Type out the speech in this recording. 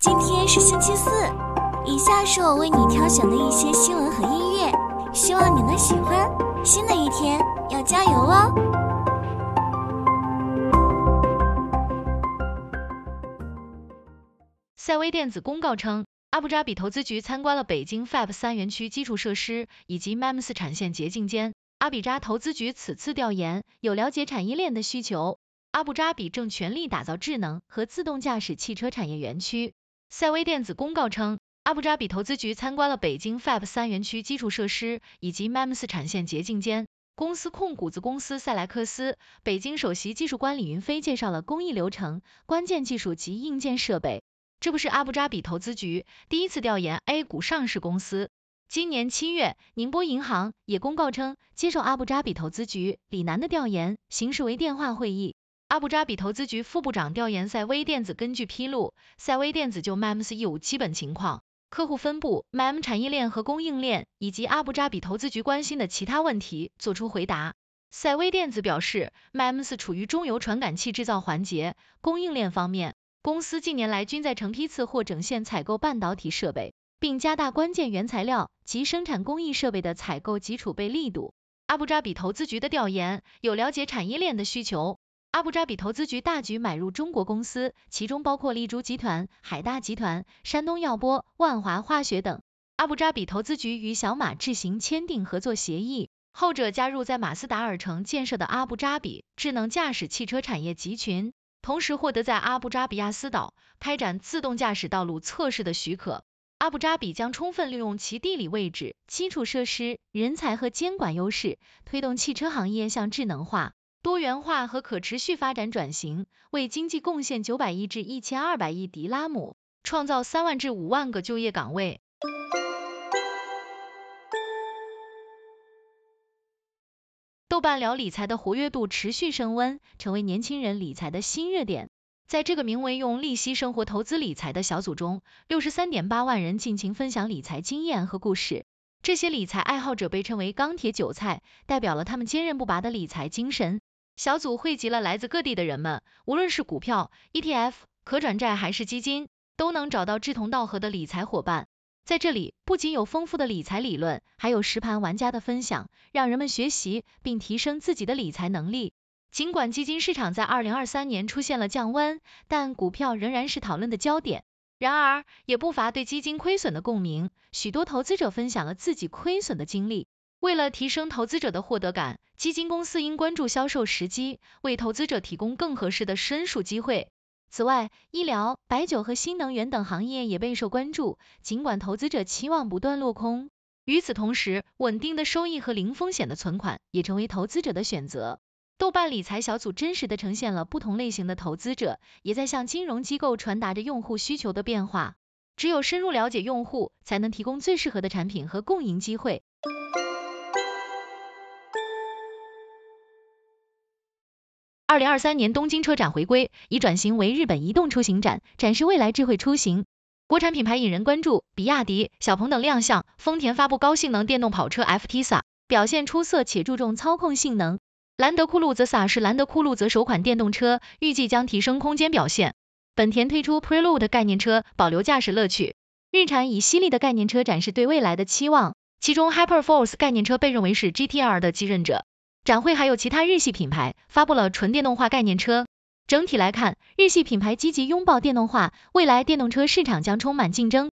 今天是星期四，以下是我为你挑选的一些新闻和音乐，希望你能喜欢。新的一天要加油哦！赛威电子公告称，阿布扎比投资局参观了北京 Fab 三园区基础设施以及 MEMS 产线结晶间。阿比扎投资局此次调研有了解产业链的需求。阿布扎比正全力打造智能和自动驾驶汽车产业园区。赛威电子公告称，阿布扎比投资局参观了北京 Fab 三园区基础设施以及 MEMS 产线洁净间。公司控股子公司赛莱克斯北京首席技术官李云飞介绍了工艺流程、关键技术及硬件设备。这不是阿布扎比投资局第一次调研 A 股上市公司。今年七月，宁波银行也公告称，接受阿布扎比投资局李楠的调研，形式为电话会议。阿布扎比投资局副部长调研赛威电子，根据披露，赛威电子就 MEMS 业务基本情况、客户分布、MEM 产业链和供应链，以及阿布扎比投资局关心的其他问题作出回答。赛威电子表示，MEMS 处于中游传感器制造环节，供应链方面，公司近年来均在成批次或整线采购半导体设备。并加大关键原材料及生产工艺设备的采购及储备力度。阿布扎比投资局的调研有了解产业链的需求。阿布扎比投资局大举买入中国公司，其中包括丽珠集团、海大集团、山东耀波、万华化学等。阿布扎比投资局与小马智行签订合作协议，后者加入在马斯达尔城建设的阿布扎比智能驾驶汽车产业集群，同时获得在阿布扎比亚斯岛开展自动驾驶道路测试的许可。阿布扎比将充分利用其地理位置、基础设施、人才和监管优势，推动汽车行业向智能化、多元化和可持续发展转型，为经济贡献九百亿至一千二百亿迪拉姆，创造三万至五万个就业岗位。豆瓣聊理财的活跃度持续升温，成为年轻人理财的新热点。在这个名为“用利息生活投资理财”的小组中，六十三点八万人尽情分享理财经验和故事。这些理财爱好者被称为“钢铁韭菜”，代表了他们坚韧不拔的理财精神。小组汇集了来自各地的人们，无论是股票、ETF、可转债还是基金，都能找到志同道合的理财伙伴。在这里，不仅有丰富的理财理论，还有实盘玩家的分享，让人们学习并提升自己的理财能力。尽管基金市场在二零二三年出现了降温，但股票仍然是讨论的焦点。然而，也不乏对基金亏损的共鸣。许多投资者分享了自己亏损的经历。为了提升投资者的获得感，基金公司应关注销售时机，为投资者提供更合适的申赎机会。此外，医疗、白酒和新能源等行业也备受关注。尽管投资者期望不断落空，与此同时，稳定的收益和零风险的存款也成为投资者的选择。豆瓣理财小组真实的呈现了不同类型的投资者，也在向金融机构传达着用户需求的变化。只有深入了解用户，才能提供最适合的产品和共赢机会。二零二三年东京车展回归，已转型为日本移动出行展，展示未来智慧出行。国产品牌引人关注，比亚迪、小鹏等亮相，丰田发布高性能电动跑车 FTSA，表现出色且注重操控性能。兰德酷路泽 a 是兰德酷路泽首款电动车，预计将提升空间表现。本田推出 Prelude 概念车，保留驾驶乐趣。日产以犀利的概念车展示对未来的期望，其中 Hyperforce 概念车被认为是 GTR 的继任者。展会还有其他日系品牌发布了纯电动化概念车。整体来看，日系品牌积极拥抱电动化，未来电动车市场将充满竞争。